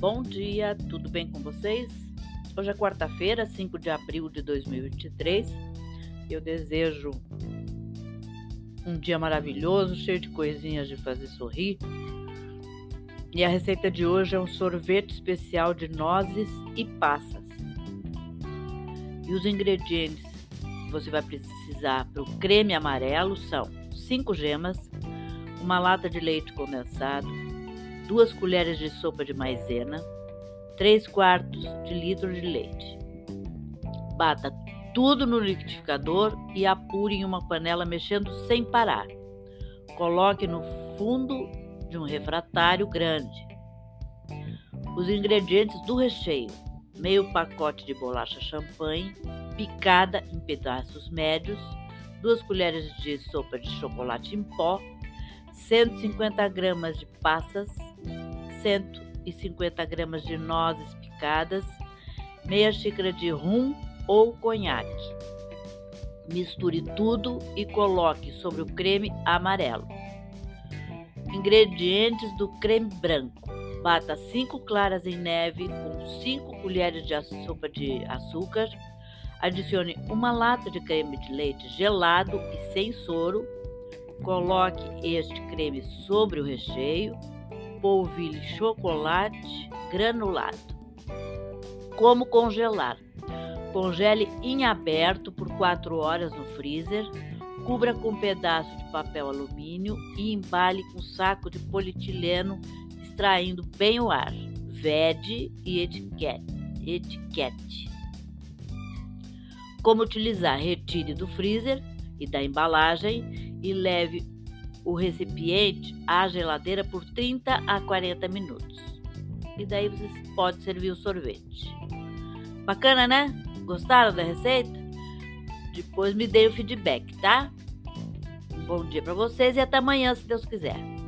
Bom dia, tudo bem com vocês? Hoje é quarta-feira, 5 de abril de 2023. Eu desejo um dia maravilhoso, cheio de coisinhas de fazer sorrir. E a receita de hoje é um sorvete especial de nozes e passas. E os ingredientes que você vai precisar para o creme amarelo são 5 gemas, uma lata de leite condensado, duas colheres de sopa de maisena, 3 quartos de litro de leite. Bata tudo no liquidificador e apure em uma panela mexendo sem parar. Coloque no fundo de um refratário grande. Os ingredientes do recheio: meio pacote de bolacha champanhe, picada em pedaços médios, duas colheres de sopa de chocolate em pó, 150 gramas de passas, 150 gramas de nozes picadas, meia xícara de rum ou conhaque. Misture tudo e coloque sobre o creme amarelo. Ingredientes do creme branco: bata 5 claras em neve com 5 colheres de sopa de açúcar. Adicione uma lata de creme de leite gelado e sem soro. Coloque este creme sobre o recheio polvilhe chocolate granulado. Como congelar? Congele em aberto por 4 horas no freezer. Cubra com um pedaço de papel alumínio e embale com saco de polietileno, extraindo bem o ar. Vede e etiquete. etiquete. Como utilizar? Retire do freezer e da embalagem e leve o recipiente à geladeira por 30 a 40 minutos. E daí você pode servir o sorvete. Bacana, né? Gostaram da receita? Depois me dê o feedback, tá? Um bom dia para vocês e até amanhã, se Deus quiser.